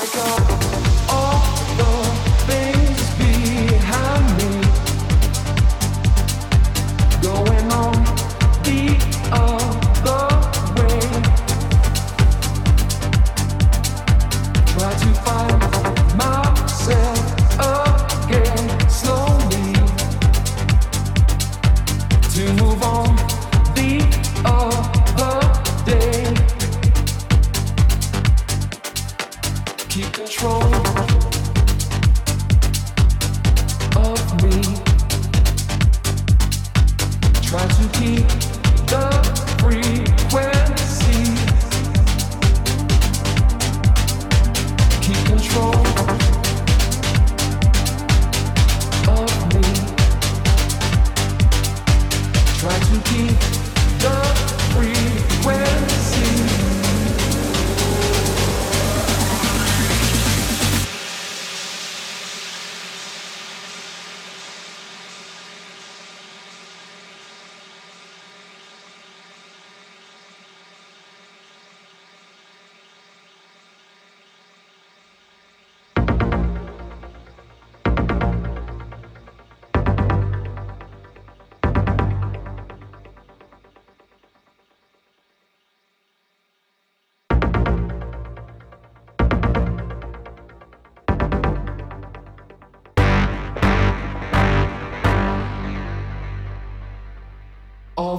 keep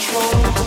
control.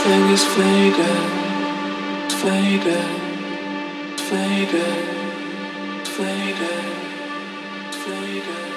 Everything is fading, fading, fading, fading, fading.